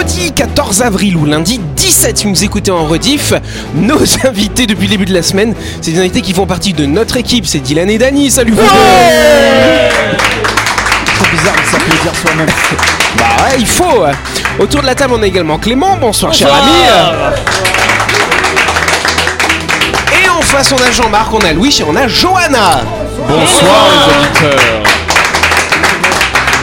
vendredi 14 avril ou lundi 17 si vous nous écoutez en rediff, nos invités depuis le début de la semaine, c'est des invités qui font partie de notre équipe, c'est Dylan et Dany, salut vous C'est bizarre de s'applaudir soi-même. Bah ouais, il faut. Autour de la table on a également Clément, bonsoir, cher ami. Et en face on a Jean-Marc, on a Louis et on a Johanna. Bonsoir les auditeurs.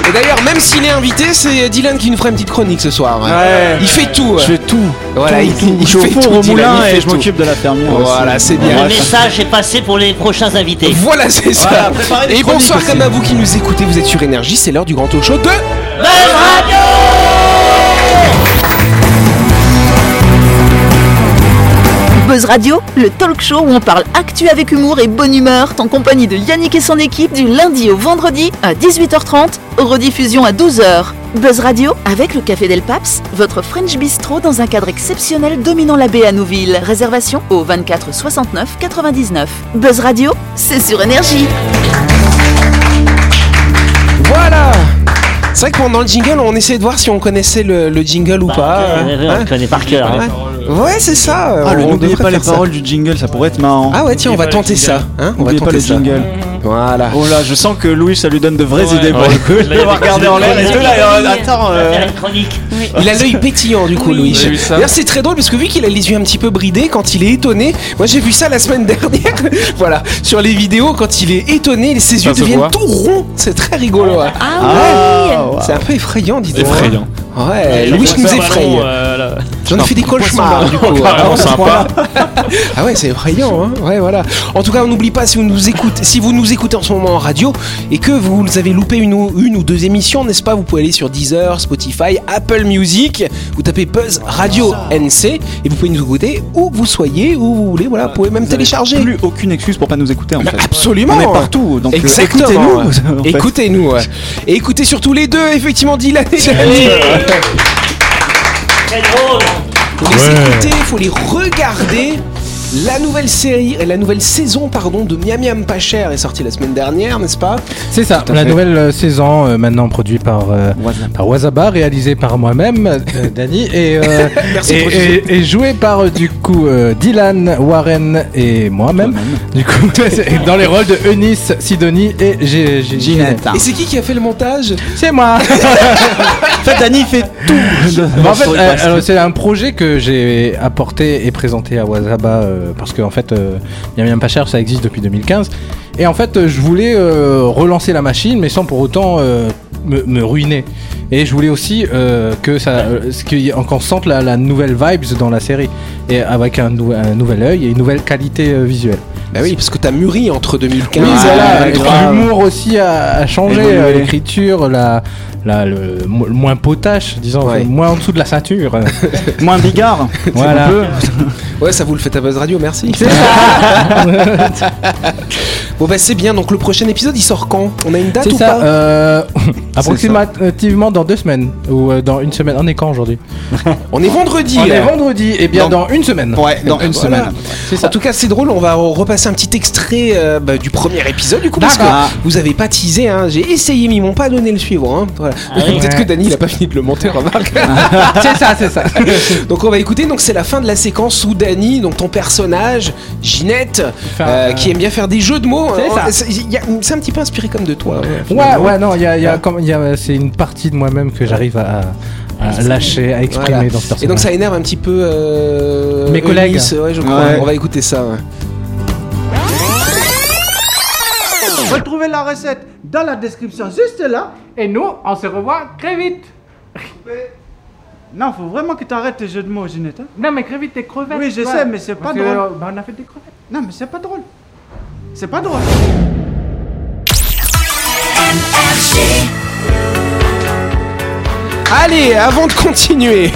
Et d'ailleurs, même s'il est invité, c'est Dylan qui nous fera une petite chronique ce soir. Ouais. Il fait tout. Je fais tout. Voilà, tout, il- tout. il Je suis au fait tout, au Dylan, moulin et je m'occupe de la fermière. Voilà, c'est bien. Le message est passé pour les prochains invités. Voilà, c'est ça. Voilà, Et bonsoir comme à vous qui nous écoutez, vous êtes sur Énergie, c'est l'heure du grand talk show de... Radio Buzz Radio, le talk show où on parle actu avec humour et bonne humeur, en compagnie de Yannick et son équipe du lundi au vendredi à 18h30, rediffusion à 12h. Buzz Radio avec le Café Del Paps, votre French Bistro dans un cadre exceptionnel dominant la baie à Nouville. Réservation au 24 69 99. Buzz Radio, c'est sur énergie. Voilà C'est vrai que pendant le jingle, on essayait de voir si on connaissait le, le jingle ou pas. Ouais, ouais, ouais, hein. on le connaît par cœur. hein. Ouais, Ouais, c'est ça. Ah, le on n'oubliez devrait pas les faire ça. paroles du jingle, ça pourrait être marrant. Ah ouais, tiens, on va tenter ça. Hein on va N'oubliez pas tenter le jingle. Voilà. Oh là, je sens que Louis, ça lui donne de vraies Ouais. idées pour Ouais. le coup. Il y a vais des regarder en l'air. euh, attends, va euh, chronique. Il a l'œil pétillant du coup, Louis. D'ailleurs, c'est très drôle parce que vu qu'il a les yeux un petit peu bridés quand il est étonné, moi j'ai vu ça la semaine dernière. voilà, sur les vidéos, quand il est étonné, ses Ça yeux deviennent tout ronds. C'est très rigolo. hein. Ah, ouais. C'est un peu effrayant, dis donc. Effrayant. Ouais, Louis nous effraye. J'en ai fait des cauchemars du coup. Ah, sympa. Ah ouais, c'est effrayant, hein. Ouais, voilà. En tout cas, on n'oublie pas si vous nous écoutez, si vous nous écoutez en ce moment en radio et que vous avez loupé une ou, une ou deux émissions, n'est-ce pas? Vous pouvez aller sur Deezer, Spotify, Apple Music. Vous tapez Buzz Radio NC et vous pouvez nous écouter où vous soyez, où vous voulez. Voilà, vous pouvez même Vous télécharger. Plus aucune excuse pour pas nous écouter en Mais fait. absolument. On est partout, donc euh, Exactement. écoutez-nous. Écoutez-nous. ouais. Et écoutez surtout les deux, effectivement, Dylan et Dani. Faut les regarder. La nouvelle série, la nouvelle saison pardon de Miam Miam pas cher est sortie la semaine dernière, n'est-ce pas? C'est ça, la fait. nouvelle euh, saison euh, maintenant produite par, euh, par Wazaba, réalisée par moi-même, euh, Dani, et, euh, Merci et, et- et jouée par du coup euh, Dylan, Warren et moi-même. Du coup, dans les rôles de Eunice, Sidonie et G- G- Ginette. Et c'est qui qui a fait le montage? C'est moi En fait, Dany fait tout. Bah, en fait, euh, c'est un projet que j'ai apporté et présenté à Wazaba euh, parce qu'en fait, euh, Miam Miam pas cher, ça existe depuis 2015. Et en fait, euh, je voulais euh, relancer la machine, mais sans pour autant euh, me, me ruiner. Et je voulais aussi euh, que ça, euh, qu'on sente la, la nouvelle vibes dans la série, et avec un, nou- un nouvel œil et une nouvelle qualité euh, visuelle. Bah oui, parce que t'as mûri entre 2015 Oui, Ah, voilà, l'humour aussi a, a changé, l'écriture, la, la, le, mo- le moins potache, disons, Ouais. enfin, moins en dessous de la ceinture. Moins bigard. Voilà. Ouais, ça vous le fait à Buzz Radio, merci. bon bah c'est bien, donc le prochain épisode il sort quand? On a une date C'est ou ça, pas? euh, approximativement dans deux semaines, ou euh, dans une semaine. On est quand aujourd'hui? On est vendredi. On est vendredi, et bien Dans- dans, une semaine. Ouais, dans une Voilà. semaine. C'est En ça. tout cas, c'est drôle, on va repasser un petit extrait euh, bah, du premier épisode du coup, parce que D'accord. vous avez pas teasé, hein. j'ai essayé, mais ils m'ont pas donné le suivant. Hein. Voilà. Ah. Peut-être que Dany il a pas fini de le monter, remarque. c'est ça, c'est ça. donc on va écouter, donc c'est la fin de la séquence où Donc ton personnage, Ginette, euh, euh, qui aime bien faire des jeux de mots, C'est hein. un petit peu inspiré comme de toi. Ouais, finalement. ouais, non, il y a, y a comme- il y a- c'est une partie de moi-même que j'arrive à, à lâcher, à exprimer Voilà. dans ce personnage. Et donc ça énerve un petit peu euh, Mes collègues. Eunice, ouais, je crois. Ouais. On va écouter ça. ouais. Retrouvez la recette dans la description juste là. Et nous, on se revoit très vite. Non, faut vraiment que tu arrêtes tes jeux de mots, Ginette. hein. Non, mais vite, t'es crevettes. Oui, je sais, mais c'est pas drôle. bah, on a fait des crevettes. Non, mais c'est pas drôle. C'est pas drôle. Allez, avant de continuer,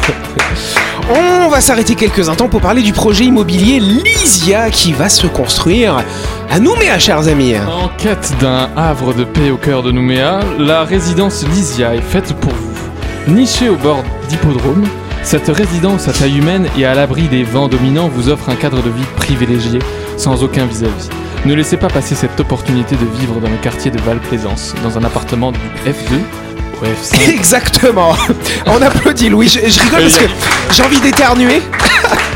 on va s'arrêter quelques instants pour parler du projet immobilier Lysia qui va se construire à Nouméa, chers amis. En quête d'un havre de paix au cœur de Nouméa, la résidence Lysia est faite pour vous. Nichée au bord d'hippodrome, cette résidence à taille humaine et à l'abri des vents dominants vous offre un cadre de vie privilégié, sans aucun vis-à-vis. Ne laissez pas passer cette opportunité de vivre dans le quartier de Val-Plaisance, dans un appartement du F2 au F5. Exactement. On applaudit Louis. Je, je rigole parce que j'ai envie d'éternuer.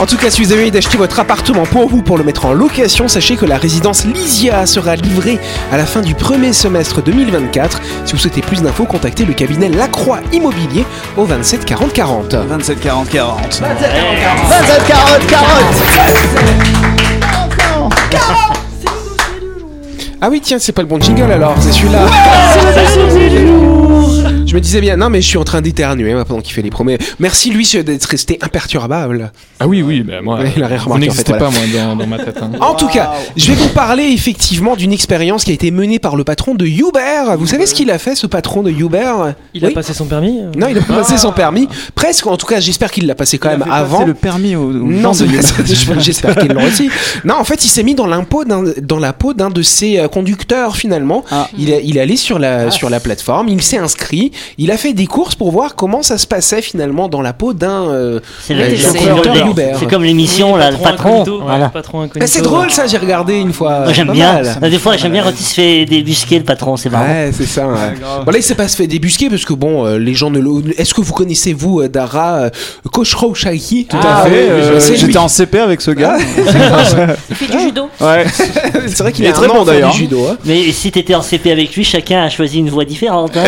En tout cas, si vous avez envie d'acheter votre appartement pour vous pour le mettre en location, sachez que la résidence Lysia sera livrée à la fin du premier semestre 2024. Si vous souhaitez plus d'infos, contactez le cabinet Lacroix Immobilier au 27 40 40. 27 40 40. 27 carottes, carottes Ah oui, tiens, c'est pas le bon jingle alors, c'est celui-là. Je me disais bien, non mais je suis en train d'éternuer hein, pendant qu'il fait les promesses. Merci lui d'être resté imperturbable. Ah oui, oui, bah moi, Ouais, il a rien vous n'existez en fait, pas moi dans, dans ma tête. hein. En tout cas, je vais vous parler effectivement d'une expérience qui a été menée par le patron de Uber. Vous savez ce qu'il a fait, ce patron de Uber? Il a passé son permis euh? Non, il a pas passé son permis. Presque, en tout cas, j'espère qu'il l'a passé quand même avant. C'est le permis au, au Non, j'espère qu'ils l'ont aussi. Non, en fait, il s'est mis dans, dans la peau d'un de ses euh, conducteurs finalement. Ah. Il, est, il est allé sur la, sur la plateforme, il s'est inscrit, il a fait des courses pour voir comment ça se passait finalement dans la peau d'un euh, C'est euh, Uber. comme l'émission, là, le patron. incognito, Voilà. le patron incognito. Mais c'est drôle ça, j'ai regardé une fois. Moi, j'aime bien. mal. Des fois, j'aime bien quand il se fait débusquer le patron, c'est marrant. Ouais, c'est ça. ouais. Bon, là, il s'est pas se fait débusquer parce que bon, euh, les gens ne le. Est-ce que vous connaissez vous euh, Dara euh, Koshro Shahi Tout à fait. euh, c'est lui. J'étais en CP avec ce gars. Il fait du judo. Ouais. C'est vrai qu'il Il est très bon, d'ailleurs. du judo. hein. Mais si t'étais en CP avec lui, chacun a choisi une voie différente. hein.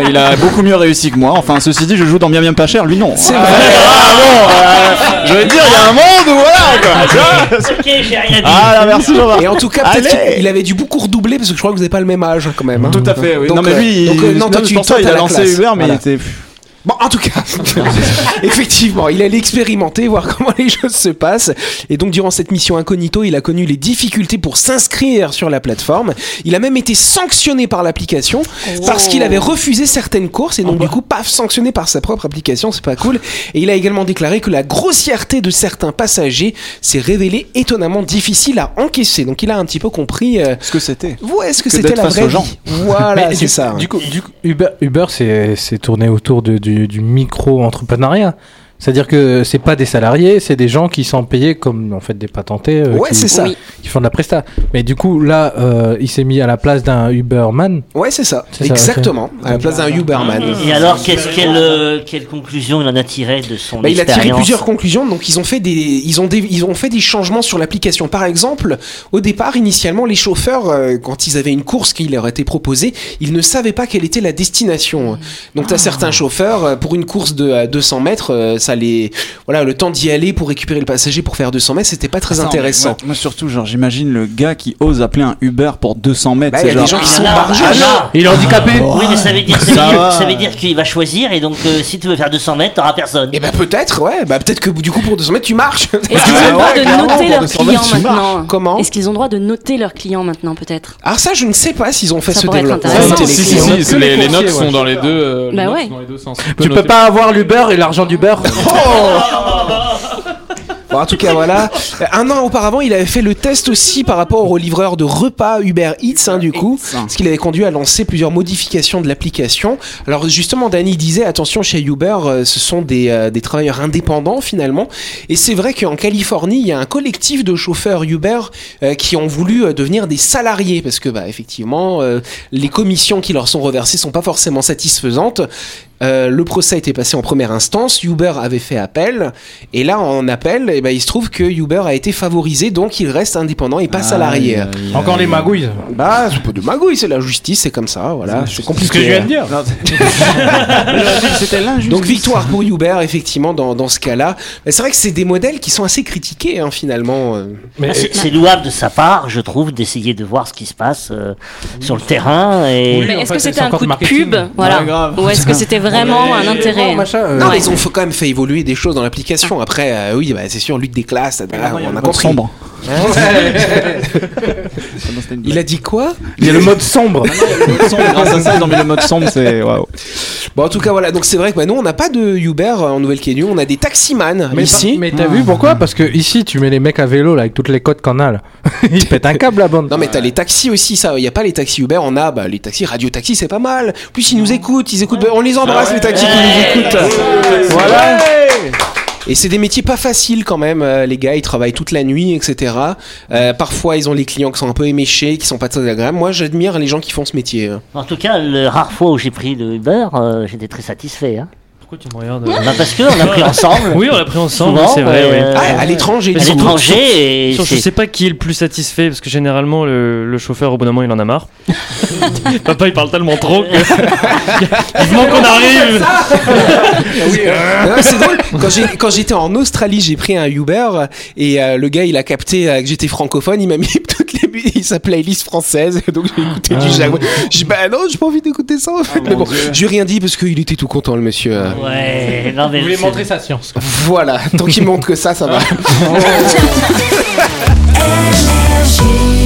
Il a beaucoup mieux réussi que moi. Enfin, ceci dit, je joue dans bien bien pas cher, lui non. C'est Ah, vrai. ah, bon, euh, je veux dire, il y a un monde où voilà quoi. tu vois. ok, j'ai rien dit. Ah là, merci Jean-Marc. Et en tout cas, peut-être Allez. qu'il il avait dû beaucoup redoubler parce que je crois que vous n'avez pas le même âge quand même. hein. Tout à fait, oui. Donc, non, mais euh, lui, donc, euh, il, non, toi, c'est tu ça, toi, il t'as a la lancé classe. Uber, mais Voilà. il était. Bon, en tout cas, effectivement, il allait expérimenter, voir comment les choses se passent. Et donc, durant cette mission incognito, il a connu les difficultés pour s'inscrire sur la plateforme. Il a même été sanctionné par l'application parce qu'il avait refusé certaines courses et donc, du coup, paf, sanctionné par sa propre application. C'est pas cool. Et il a également déclaré que la grossièreté de certains passagers s'est révélée étonnamment difficile à encaisser. Donc, il a un petit peu compris. euh, Ce que c'était. Ouais, est-ce que, Que c'était la vraie vie? Voilà, c'est ça. Du coup, du coup, Uber, Uber c'est c'est tourné autour de- du, du micro-entrepreneuriat. C'est-à-dire que c'est pas des salariés, c'est des gens qui sont payés comme en fait des patentés euh, Ouais, c'est ça. Oui. qui font de la presta. Mais du coup, là, euh, il s'est mis à la place d'un Uberman. Ouais, c'est ça. Exactement. À la place d'un Uberman. Et, alors, qu'est-ce quelle, euh, quelle conclusion il en a tiré de son Bah, il a tiré expérience plusieurs conclusions. Donc, ils ont fait des, ils ont des, ils ont fait des changements sur l'application. Par exemple, au départ, initialement, les chauffeurs, euh, quand ils avaient une course qui leur était proposée, ils ne savaient pas quelle était la destination. Donc, t'as certains chauffeurs pour une course de à 200 mètres, ça les, voilà, le temps d'y aller pour récupérer le passager pour faire 200 mètres, c'était pas très Attends, intéressant. mais Moi, moi, surtout, genre, j'imagine le gars qui ose appeler un Uber pour 200 mètres. Bah, c'est il y a des gens qui Ah, sont bargeux. ah, là. Il est handicapé Oui, mais ça veut dire, ça Ça veut dire, va. ça veut dire qu'il va choisir et donc euh, si tu veux faire 200 mètres, t'auras personne. Et bah peut-être, ouais, bah peut-être que du coup pour 200 mètres tu marches. Est-ce qu'ils ont le droit de noter leurs 200 clients maintenant Comment Est-ce qu'ils ont le droit de noter leurs clients maintenant peut-être Alors ça, je ne sais pas s'ils ont fait Ça ce pourrait être développement. les notes sont dans les deux, Bah sens. Tu peux pas avoir l'Uber et l'argent d'Uber Bon, en tout cas, voilà. Euh, Un an auparavant, il avait fait le test aussi par rapport aux livreurs de repas Uber Eats, hein, du coup, ce qui l'avait conduit à lancer plusieurs modifications de l'application. Alors justement, Danny disait, attention, chez Uber, euh, ce sont des, euh, des travailleurs indépendants finalement. Et c'est vrai qu'en Californie, il y a un collectif de chauffeurs Uber euh, qui ont voulu devenir des salariés parce que, bah, effectivement, les commissions qui leur sont reversées sont pas forcément satisfaisantes. Euh, le procès été passé en première instance. Uber avait fait appel. Et là, en appel, eh ben, il se trouve que Uber a été favorisé, donc il reste indépendant et pas salarié. Encore les magouilles. Bah, c'est pas de magouille, c'est la justice, c'est comme ça, voilà. C'est C'est ce compliqué. que je viens de dire. C'était l'injustice. Donc victoire pour Uber, effectivement, dans, dans ce cas-là. Mais c'est vrai que c'est des modèles qui sont assez critiqués, hein, finalement. euh. Mais Ah, C'est c'est louable de sa part, je trouve, d'essayer de voir ce qui se passe euh, sur le terrain. Et... Mais en est-ce fait, que c'était un encore coup de pub Voilà. Ouais, grave. Ou est-ce que c'était vraiment un intérêt. Euh, Non, mais ils ont quand même fait évoluer des choses dans l'application. Après, euh, oui, bah, c'est sûr, lutte des classes, Ah, on a compris. Il a dit quoi? Il y a le mode sombre. Le mode sombre, grâce à ça, ils ont mis le mode sombre, c'est waouh. Bon, en tout cas, voilà. Donc, c'est vrai que bah, nous, on n'a pas de Uber en Nouvelle-Calédonie. On a des taximans Mais, ici. par- mais t'as vu pourquoi? Parce que ici, tu mets les mecs à vélo là, avec toutes les codes qu'on a là. Ils pètent un câble la bande. Non, mais t'as les taxis aussi, ça. Il n'y a pas les taxis Uber. On a bah, les taxis Radio Taxi, c'est pas mal. Plus, ils nous écoutent. Ils écoutent. On les embrasse, les taxis qui nous écoutent. Voilà. Et c'est des métiers pas faciles quand même. euh, les gars, ils travaillent toute la nuit, etc. Euh, parfois, ils ont les clients qui sont un peu éméchés, qui sont pas très agréables. Moi, j'admire les gens qui font ce métier. En tout cas, le rare fois où j'ai pris le Uber, euh, j'étais très satisfait. Hein. Pourquoi tu me regardes Bah parce qu'on a pris ensemble. Oui, on l'a pris ensemble, c'est vrai. euh. Ah, à l'étranger, À l'étranger, je sais pas qui est le plus satisfait parce que généralement le, le chauffeur au bout d'un moment il en a marre. Papa il parle tellement trop que vivement qu'on arrive. C'est drôle. Quand j'étais en Australie, j'ai pris un Uber et euh, le gars, il a capté euh, que j'étais francophone. Il m'a mis toutes il sa playlist française. Donc j'ai écouté du Jaguar. J'ai dit, bah non, j'ai pas envie d'écouter ça en fait. Mais bon, je lui ai rien dit parce qu'il était tout content, le monsieur. euh. Ouais, non mais Vous voulez c'est- montrer sa science. quoi. Voilà, tant qu'il montre que ça, ça va.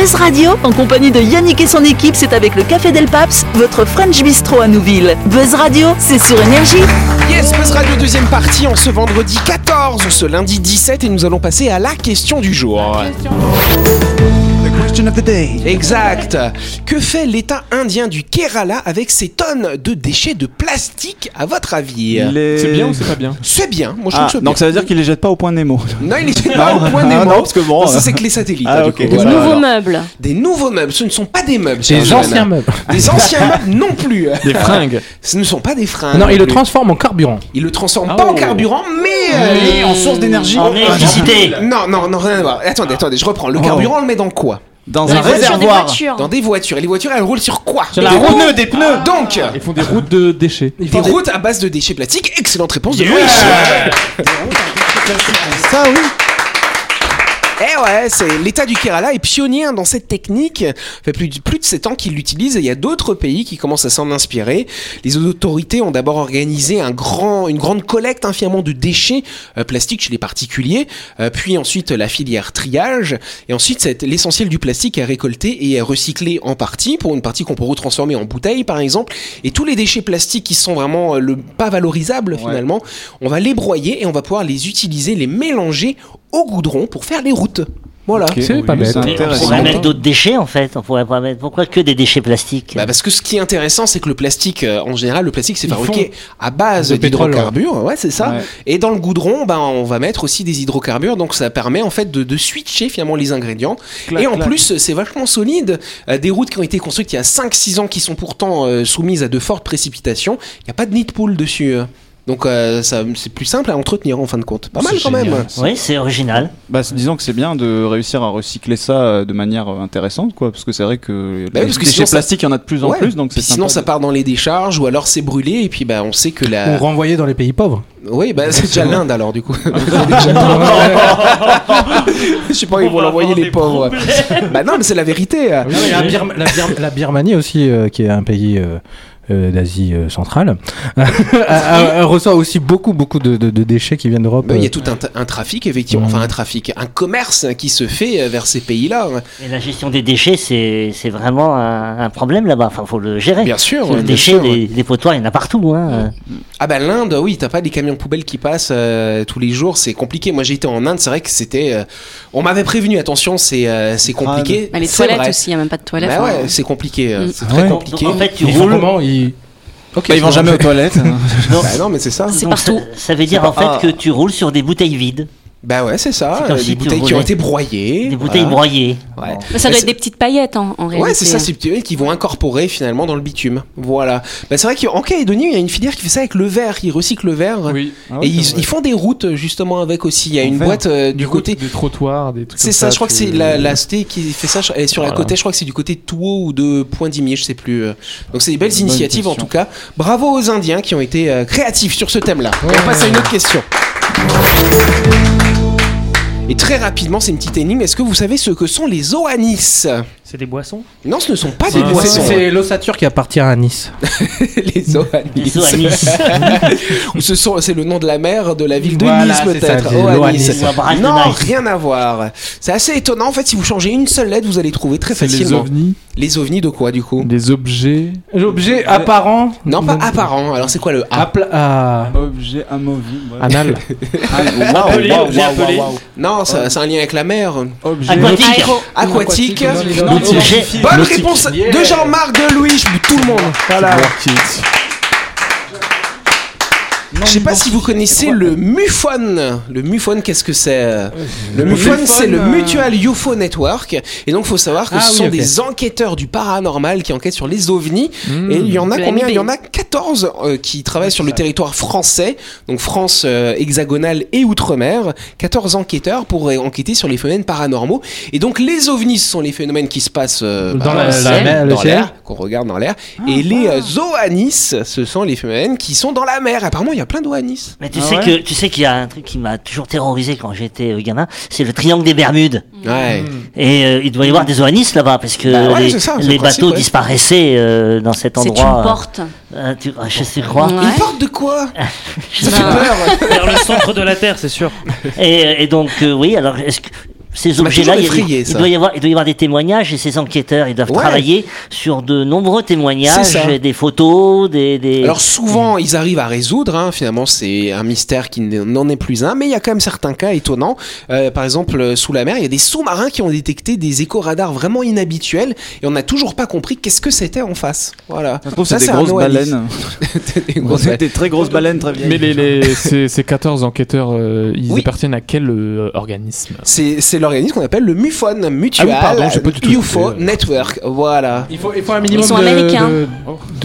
Buzz Radio, en compagnie de Yannick et son équipe, c'est avec le Café Del Paps, votre French Bistro à Nouville. Buzz Radio, c'est sur Énergie. Yes, Buzz Radio deuxième partie en ce vendredi 14, ce lundi 17 et nous allons passer à la question du jour. Exact. Que fait l'État indien du Kerala avec ces tonnes de déchets de plastique à votre avis? C'est bien ou c'est pas bien? C'est bien, moi je trouve Ah, que c'est donc bien. ça veut dire qu'il les jette pas au point Nemo. Non, il est pas au point Ah, mots. non, parce que bon, ça euh, c'est que les satellites. Ah, du ok. coup, Des voilà. nouveaux meubles. Des nouveaux meubles, ce ne sont pas des meubles. Des anciens meubles. Des anciens meubles non plus. Des fringues. Ce ne sont pas des freins. Non, il le plus. transforme en carburant. Il le transforme pas en oh. carburant, mais. euh, Et en source d'énergie En électricité. Non, non, non, rien à voir. Attendez, attendez, je reprends. Le carburant, on le met dans quoi? Dans Des un voitures, des réservoir. voitures. Dans des voitures. Et les voitures, elles roulent sur quoi Sur la roue des pneus. Donc, Ils font des routes de déchets. des routes à base de déchets plastiques. Excellente réponse de Louis. Ça oui. Eh ouais, c'est l'État du Kerala est pionnier dans cette technique. Ça fait plus de, plus de 7 ans qu'il l'utilise et il y a d'autres pays qui commencent à s'en inspirer. Les autorités ont d'abord organisé un grand, une grande collecte finalement de déchets euh, plastiques chez les particuliers, euh, puis ensuite la filière triage et ensuite c'est l'essentiel du plastique est récolté et est recyclé en partie pour une partie qu'on peut retransformer en bouteille par exemple et tous les déchets plastiques qui sont vraiment euh, le pas valorisables finalement, on va les broyer et on va pouvoir les utiliser, les mélanger au goudron pour faire les routes. Voilà. C'est pas bête. on pourrait mettre d'autres déchets en fait. On pourrait pas mettre. Pourquoi que des déchets plastiques Bah parce que ce qui est intéressant, c'est que le plastique, euh, en général, le plastique c'est fabriqué à base d'hydrocarbures, ouais, c'est ça. Ouais. Et dans le goudron, ben on va mettre aussi des hydrocarbures, donc ça permet en fait de, de switcher finalement les ingrédients. Clac, et en clac. plus, c'est vachement solide. Euh, des routes qui ont été construites il y a 5-6 ans, qui sont pourtant euh, soumises à de fortes précipitations. Il n'y a pas de nid de poule dessus. Donc euh, ça, c'est plus simple à entretenir en fin de compte. Pas mal quand même. Oui, c'est original. Bah, disons que c'est bien de réussir à recycler ça euh, de manière euh, intéressante, quoi, parce que c'est vrai que Bah oui, les parce que déchets plastiques, il y en a de plus en Ouais. plus, donc c'est sinon, ça de- part dans les décharges ou alors c'est brûlé et puis bah on sait que Ou la. renvoyé dans les pays pauvres. Oui, bah c'est déjà l'Inde alors du coup. Je sais pas, ils vont l'envoyer les pauvres. Bah non, mais c'est la vérité. La, Birm- la Birm- la Birmanie aussi, euh, qui est un pays euh, euh, d'Asie euh, centrale, reçoit aussi beaucoup, beaucoup de, de- de déchets qui viennent d'Europe. Bah, Il y a euh. tout un, trafic, effectivement, enfin un trafic, un commerce qui se fait vers ces pays-là. Et la gestion des déchets, c'est c'est vraiment un, un problème là-bas. Enfin, faut le gérer. Bien sûr. Le bien déchet, sûr. des, des potoirs, il y en a partout. Hein. Ah bah l'Inde, oui, t'as pas des camions poubelles qui passent euh, tous les jours, c'est compliqué. Moi j'ai été en Inde, c'est vrai que c'était... euh, on m'avait prévenu, attention, c'est euh, c'est compliqué. Bah, les toilettes vrai. aussi, il n'y a même pas de toilettes. Bah ouais, c'est compliqué, Mm. c'est Ah très ouais. compliqué. Donc, en fait, tu roules. Ils... Bah, ils vont jamais aux toilettes. Bah non mais c'est ça. C'est ça, partout. ça veut dire en fait que tu roules sur des bouteilles vides, Bah ouais, c'est ça. Euh, si des bouteilles qui ont été broyées. des bouteilles voilà. broyées. Ouais. Ça doit être des petites paillettes en, en réalité. Ouais, c'est ça, c'est des petits qui vont incorporer finalement dans le bitume. Voilà. Bah, c'est vrai qu'en Calédonie, il y a une filière qui fait ça avec le verre. Ils recyclent le verre. Oui. Ah Et ils, font des routes justement avec aussi. Il y a En une verre. boîte euh, du côté. Des trottoirs, des trucs C'est comme ça, je crois que c'est la, la cité qui fait ça. Elle est sur la Voilà. côté, je crois que c'est du côté de Touo ou de Point-Dimier, je sais plus. euh. Donc c'est des belles initiatives en tout cas. Bravo aux Indiens qui ont été créatifs sur ce thème-là. On passe à une autre question. Et très rapidement, c'est une petite énigme. Est-ce que vous savez ce que sont les oanis? C'est des boissons Non, ce ne sont pas des Ah, boissons. C'est l'ossature qui appartient à Nice. les Oanis. Les Oanis. Ou ce sont, c'est le nom de la mer de la ville de Voilà, Nice peut-être. de Non, Nice. rien à voir. C'est assez étonnant. En fait, si vous changez une seule lettre, vous allez trouver très C'est les facilement. ovnis, Les ovnis de quoi du coup des objets. L'objet apparent. Non, pas apparent. Alors c'est quoi le A à- Objet amovible. ouais. Anal. Ah, Appelé. Non, c'est un lien avec la mer. Objet. Aquatique. Aquatique. Bonne réponse de Jean-Marc de Louis, tout le monde. Voilà. Je sais pas si vous connaissez le MUFON. Le MUFON, qu'est-ce que c'est Le MUFON, c'est le euh, Mutual UFO Network. Et donc, faut savoir que Ah ce oui, sont des enquêteurs du paranormal qui enquêtent sur les ovnis. Et il y en a combien? MB. Il y en a 14 euh, qui travaillent sur le territoire français, donc France euh, hexagonale et outre-mer. 14 enquêteurs pour euh, enquêter sur les phénomènes paranormaux. Et donc, les ovnis, ce sont les phénomènes qui se passent euh, Dans bah, l'air, qu'on regarde dans l'air. et les euh, Zoanis, ce sont les phénomènes qui sont dans la mer. Apparemment, il y a plein d'Oanis. Mais tu Ah sais ouais que tu sais qu'il y a un truc qui m'a toujours terrorisé quand j'étais euh, gamin, c'est le triangle des Bermudes. Ouais. Et euh, il doit y avoir des Oanis là-bas parce que Bah ouais, les, c'est ça, c'est les le principe, bateaux ouais. disparaissaient euh, dans cet C'est endroit. une porte. Euh, tu, ah, je sais. Ouais. Une porte de quoi Ça fait peur. Vers le centre de la Terre, c'est sûr. Et, et donc euh, oui, alors est-ce que ces objets-là, il, doit y avoir, il doit y avoir des témoignages et ces enquêteurs, ils doivent Ouais. travailler sur de nombreux témoignages, des photos, des. des... Alors souvent, ils arrivent à résoudre. hein. Finalement, c'est un mystère qui n'en est plus un. Mais il y a quand même certains cas étonnants. Euh, par exemple, euh, sous la mer, il y a des sous-marins qui ont détecté des écho-radars vraiment inhabituels. Et on n'a toujours pas compris qu'est-ce que c'était en face. Voilà. Ça c'est des grosses baleines. Des grosses des très grosses baleines très vieilles. Mais les, les- ces, ces 14 enquêteurs, euh, ils Oui. appartiennent à quel euh, organisme? C'est l'organisme qu'on appelle le MUFON, Mutual Ah oui, pardon, UFO euh. Network. Voilà. Il faut, il faut un minimum Ils sont de, américains. de-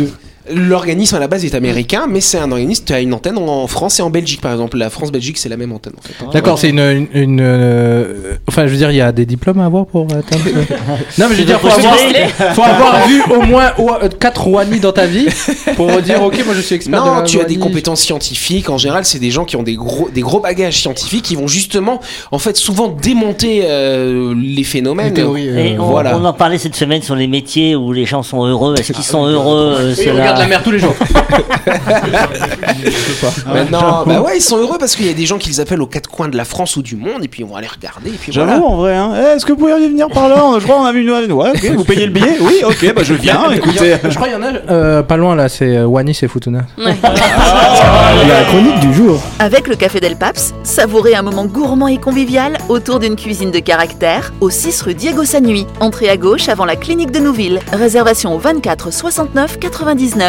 de- L'organisme à la base est américain, mais c'est un organisme qui a une antenne en France et en Belgique, par exemple. La France-Belgique, c'est la même antenne. En fait. D'accord, c'est une, une, une, euh, Enfin, je veux dire, il y a des diplômes à avoir pour atteindre. non, mais je veux dire, faut avoir, faut avoir vu au moins 4 Wani dans ta vie pour dire, ok, moi je suis expert. de Non, la tu as des compétences scientifiques. En général, c'est des gens qui ont des gros, des gros bagages scientifiques qui vont justement, en fait, souvent démonter euh, les phénomènes. Les théories, euh, Et on, voilà. on en parlait cette semaine sur les métiers où les gens sont heureux. Est-ce qu'ils sont heureux on la- mer tous les jours. Maintenant, bah ouais, ils sont heureux parce qu'il y a des gens qui les appellent aux quatre coins de la France ou du monde, et puis ils vont aller regarder, et puis J'avoue, voilà. en vrai, hein. Eh, est-ce que vous pourriez venir par là Je crois qu'on a vu une. Ouais, ok, vous payez le billet Oui, ok, bah je viens, écoutez. Je crois qu'il y en a euh, pas loin là, c'est euh, Wani, c'est Futuna. Ouais. La chronique du jour. Avec le Café Del Paps, savourez un moment gourmand et convivial autour d'une cuisine de caractère au 6 rue Diego Sanui. Entrée à gauche avant la clinique de Nouville. Réservation au 24 69 99.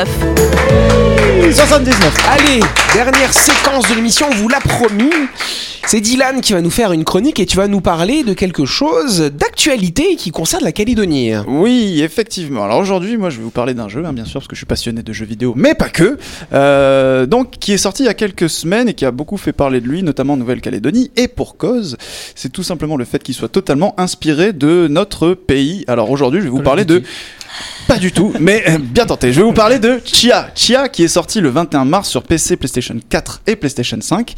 79. Allez, dernière séquence de l'émission, on vous l'a promis. C'est Dylan qui va nous faire une chronique et tu vas nous parler de quelque chose d'actualité qui concerne la Calédonie. Oui, effectivement. Alors aujourd'hui, moi, je vais vous parler d'un jeu, hein, bien sûr, parce que je suis passionné de jeux vidéo, mais pas que. Euh, donc, qui est sorti il y a quelques semaines et qui a beaucoup fait parler de lui, notamment en Nouvelle-Calédonie, et pour cause. C'est tout simplement le fait qu'il soit totalement inspiré de notre pays. Alors aujourd'hui, je vais vous parler de Pas du tout, mais euh, bien tenté. Je vais vous parler de Chia. Chia qui est sorti le 21 mars sur PC, PlayStation 4 et PlayStation 5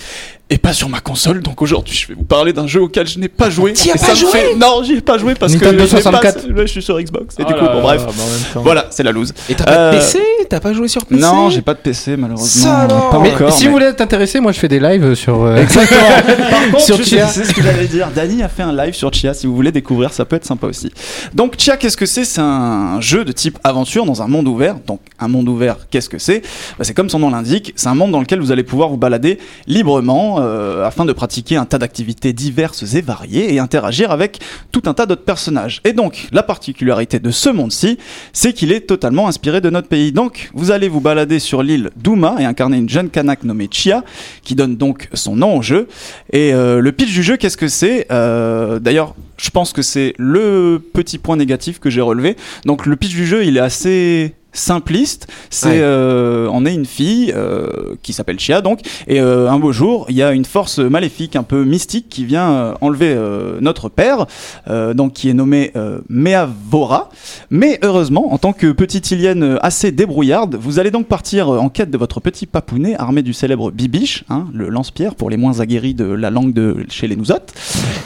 et pas sur ma console. Donc aujourd'hui, je vais vous parler d'un jeu auquel je n'ai pas joué. T'y as Et pas joué fait- Non, j'y ai pas joué parce Nintendo que je l'ai pas- 64. Ouais, je suis sur Xbox. Et Oh du coup, là bon bref. bah. Voilà, c'est la loose. Et t'as pas Euh, de PC T'as pas joué sur PC Non, j'ai pas de PC malheureusement. Ça alors Pas Mais encore. si mais- vous voulez être intéressé, moi je fais des lives sur. euh, Exactement. Par contre, Sur je sais- Chia. c'est ce que j'allais dire. Dany a fait un live sur Chia. Si vous voulez découvrir, ça peut être sympa aussi. Donc Chia, qu'est-ce que c'est? C'est un jeu de type aventure dans un monde ouvert. Donc un monde ouvert, qu'est-ce que c'est? Bah, C'est comme son nom l'indique. C'est un monde dans lequel vous allez pouvoir vous balader librement euh, afin de pratiquer un tas d'activités diverses et variées et interagir avec tout un tas d'autres personnages. Et donc la particularité de ce monde-ci, c'est qu'il est totalement inspiré de notre pays. Donc vous allez vous balader sur l'île Douma et incarner une jeune Kanak nommée Chia, qui donne donc son nom au jeu. Et euh, le pitch du jeu, qu'est-ce que c'est? Euh, D'ailleurs, je pense que c'est le petit point négatif que j'ai relevé. Donc le pitch du jeu, il est assez simpliste. C'est Ouais. euh, on est une fille euh, qui s'appelle Chia donc et euh, un beau jour il y a une force maléfique un peu mystique qui vient enlever notre père donc qui est nommé Meavora. Mais heureusement en tant que petite ilienne assez débrouillarde vous allez donc partir en quête de votre petit papounet armé du célèbre Bibiche, hein, le lance-pierre pour les moins aguerris de la langue de chez les Nousottes.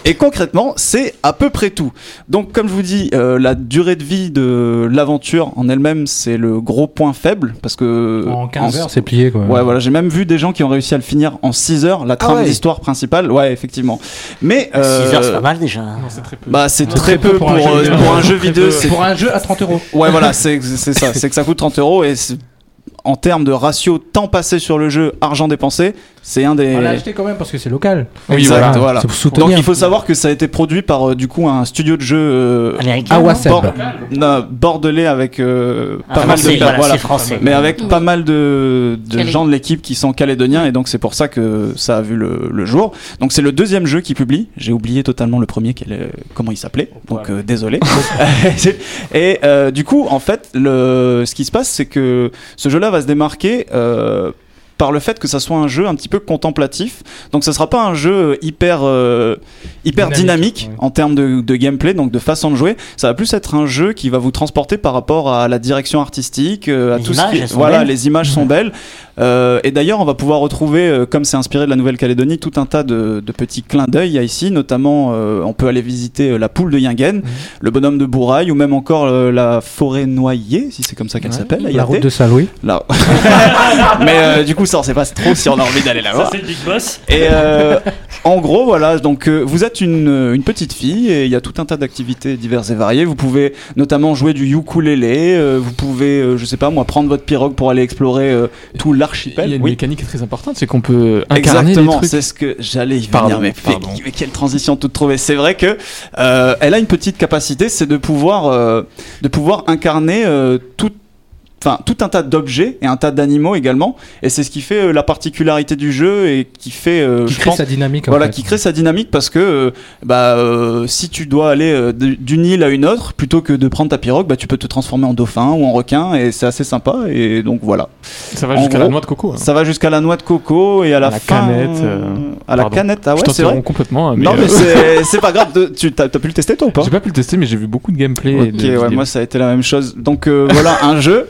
Et concrètement c'est à peu près tout. Donc comme je vous dis la durée de vie de l'aventure en elle-même c'est le gros point faible parce que En 15 en- heures, c'est plié quoi. Ouais, voilà, j'ai même vu des gens qui ont réussi à le finir en 6 heures, la trame ouais. d'histoire principale. Ouais, effectivement. Mais. 6 euh, heures, c'est pas mal déjà. Non, c'est très peu. Bah, c'est très, peu pour, un jeu euh, vidéo. pour un jeu Très vidéo. peu. c'est- Pour un jeu à 30 euros. Ouais, voilà, c'est c'est ça. C'est que ça coûte 30 euros et c'est- en termes de ratio temps passé sur le jeu, argent dépensé, c'est un des. On l'a acheté quand même parce que c'est local. Oui, voilà. voilà. C'est pour soutenir. Donc il faut savoir que ça a été produit par euh, du coup un studio de jeu euh, Américain. Ah, non bordelais avec euh, Ah, pas mal de voilà, voilà. c'est français. mais avec pas mal de, gens de l'équipe qui sont calédoniens et donc c'est pour ça que ça a vu le, le jour. Donc c'est le deuxième jeu qui publie. J'ai oublié totalement le premier quel est- comment il s'appelait. Donc euh, désolé. et euh, du coup en fait le ce qui se passe c'est que ce jeu-là va se démarquer. euh, par le fait que ça soit un jeu un petit peu contemplatif. Donc ça sera pas un jeu hyper euh, hyper Dynamique, dynamique, ouais. en termes de, de gameplay, donc de façon de jouer. Ça va plus être un jeu qui va vous transporter par rapport à la direction artistique, euh, à Les tout images, ce qui voilà, belles. les images sont belles. Euh, et d'ailleurs, on va pouvoir retrouver, euh, comme c'est inspiré de la Nouvelle-Calédonie, tout un tas de, de petits clins d'œil Il y a ici. Notamment, euh, on peut aller visiter la poule de Yingen, le bonhomme de Bouraille, ou même encore euh, la forêt noyée, si c'est comme ça qu'elle Ouais. s'appelle. La route de Saint-Louis. Là. Mais euh, du coup, ça, on sait pas trop si on a envie d'aller là-bas. Ça, c'est le Big Boss. Et euh, en gros, voilà, donc euh, vous êtes une, une petite fille et il y a tout un tas d'activités diverses et variées. Vous pouvez notamment jouer du ukulélé, euh, vous pouvez, euh, je sais pas moi, prendre votre pirogue pour aller explorer euh, Il y a une Oui. mécanique très importante, c'est qu'on peut incarner Exactement, c'est ce que j'allais y venir. Pardon, mais, pardon. mais- mais quelle transition toute trouvée. C'est vrai que euh, elle a une petite capacité, c'est de pouvoir euh, de pouvoir incarner euh, tout Enfin, tout un tas d'objets et un tas d'animaux également, et c'est ce qui fait euh, la particularité du jeu et qui fait, euh, Qui je crée pense, sa dynamique. en voilà, fait. qui crée sa dynamique parce que euh, bah, euh, si tu dois aller euh, d'une île à une autre, plutôt que de prendre ta pirogue, bah, tu peux te transformer en dauphin ou en requin et c'est assez sympa. Et donc voilà. Ça va jusqu'à la noix de coco. hein. Ça va jusqu'à la noix de coco et à la, À la fin- canette, euh, à la pardon. canette, ah ouais, c'est vrai. complètement. hein, Mais non, mais euh, c'est- c'est pas grave. de- Tu t'as pu le tester toi ou pas J'ai pas pu le tester, mais j'ai vu beaucoup de gameplay. Ok, de ouais, vidéos. moi ça a été la même chose. Donc euh, voilà, un jeu.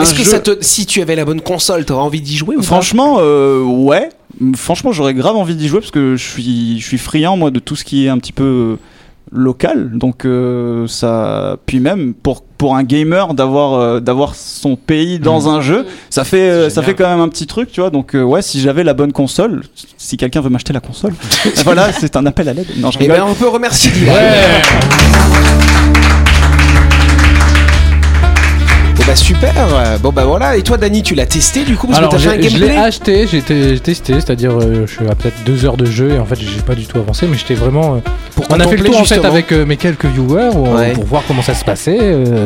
Est-ce que jeu- ça te, si tu avais la bonne console, t'aurais envie d'y jouer ou Franchement, euh, ouais. Franchement, j'aurais grave envie d'y jouer parce que je suis, je suis friand moi de tout ce qui est un petit peu euh, local. Donc euh, ça, puis même pour pour un gamer d'avoir euh, d'avoir son pays dans un jeu, ça fait euh, ça fait quand même un petit truc, tu vois. Donc ouais, si j'avais la bonne console, si quelqu'un veut m'acheter la console, voilà, c'est un appel à l'aide. Non, je Eh ben, on peut remercier Dylan. Bah super. Bon bah voilà. Et toi, Dani, tu l'as testé du coup parce Alors, que t'as fait un j'ai- je l'ai gameplay? acheté, j'ai té- j'ai testé, c'est-à-dire euh, je suis à peut-être deux heures de jeu et en fait j'ai pas du tout avancé, mais j'étais vraiment. euh, Pour on a fait le tour en fait avec euh, mes quelques viewers où- Ouais. pour voir comment ça se passait,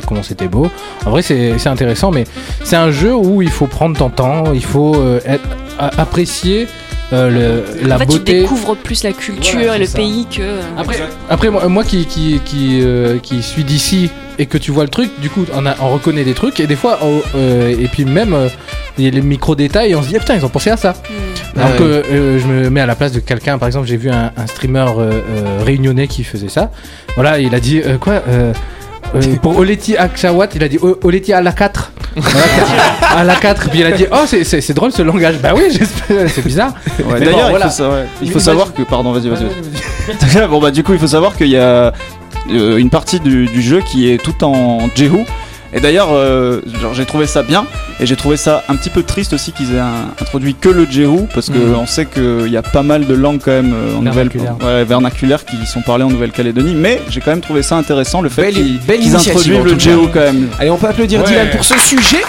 comment c'était beau. En vrai c'est intéressant, mais c'est un jeu où il faut prendre ton temps, il faut être, apprécier euh, le- la en fait, tu beauté. découvres plus la culture Voilà, et le ça. pays que. euh, Après, après moi, moi qui, qui, qui, euh, qui suis d'ici et que tu vois le truc, du coup on, a, on reconnaît des trucs et des fois, oh, euh, et puis même euh, il y a les micro détails, on se dit ah, putain ils ont pensé à ça. hmm. Ah Donc ouais. euh, euh, je me mets à la place de quelqu'un, par exemple j'ai vu un, un streamer euh, euh, réunionnais qui faisait ça. Voilà, il a dit euh, quoi euh, euh, pour Oleti Akshawat, il a dit Oleti à la 4. À la 4, puis il a dit Oh, c'est- drôle ce langage. Bah oui, j'espère, c'est bizarre. Ouais, D'ailleurs, bon, il, faut, sa- ouais, il faut Imagine- savoir que. Pardon, vas-y, vas-y. bon, bah, du coup, il faut savoir qu'il y a euh, une partie du, du jeu qui est tout en Jehu. Et d'ailleurs, euh, j'ai trouvé ça bien. Et j'ai trouvé ça un petit peu triste aussi qu'ils aient un- introduit que le Jehu. Parce que Mhm. on sait qu'il y a pas mal de langues quand même euh, en nouvelle, Vernaculaires. ouais, vernaculaires qui sont parlées en Nouvelle-Calédonie. Mais j'ai quand même trouvé ça intéressant le fait qu'ils introduisent en le. Jehu quand même. Allez, on peut applaudir Ouais. Dylan pour ce sujet.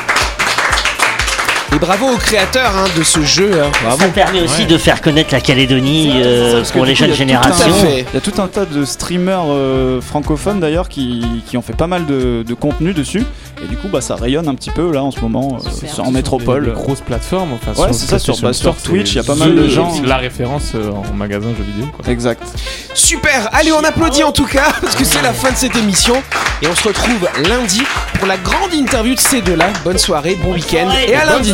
Et bravo aux créateurs hein, de ce jeu. hein. Bravo. Ça permet aussi Ouais. de faire connaître la Calédonie euh, pour les coup, jeunes générations. Il y a tout un tas de streamers euh, francophones d'ailleurs qui, qui ont fait pas mal de, de contenu dessus. Et du coup, bah, ça rayonne un petit peu là en ce moment euh, en métropole. des grosses plateformes, enfin Ouais, c'est ça, sur- bah, Twitch, il y a pas mal de the- gens. La référence euh, en magasin jeux vidéo. Quoi. Exact. Super, allez on applaudit en tout cas parce que c'est la fin de cette émission et on se retrouve lundi pour la grande interview de ces deux-là. Bonne soirée, bon week-end et à lundi.